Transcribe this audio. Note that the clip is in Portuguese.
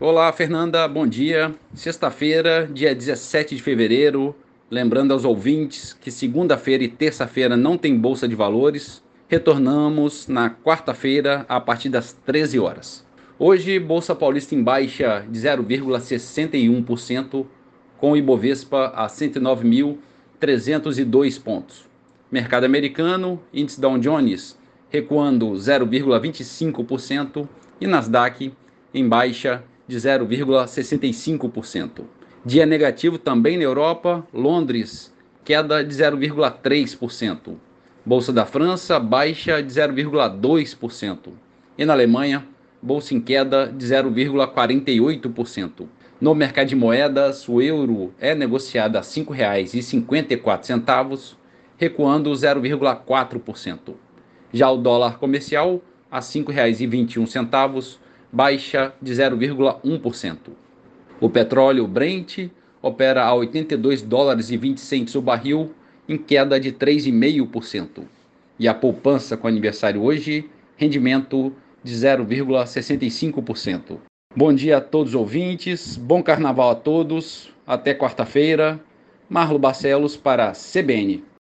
Olá, Fernanda, bom dia. Sexta-feira, dia 17 de fevereiro. Lembrando aos ouvintes que segunda-feira e terça-feira não tem bolsa de valores. Retornamos na quarta-feira a partir das 13 horas. Hoje, Bolsa Paulista em baixa de 0,61%, com o Ibovespa a 109.302 pontos. Mercado americano, índice Dow Jones recuando 0,25% e Nasdaq em baixa de 0,65%. Dia negativo também na Europa, Londres, queda de 0,3%. Bolsa da França, baixa de 0,2%. E na Alemanha, bolsa em queda de 0,48%. No mercado de moedas, o euro é negociado a R$ 5,54, recuando 0,4%. Já o dólar comercial, a R$ 5,21, baixa de 0,1%. O petróleo Brent opera a 82 dólares e 20 centos o barril, em queda de 3,5%. E a poupança com aniversário hoje, rendimento de 0,65%. Bom dia a todos os ouvintes, bom carnaval a todos, até quarta-feira. Marlo Barcelos para CBN.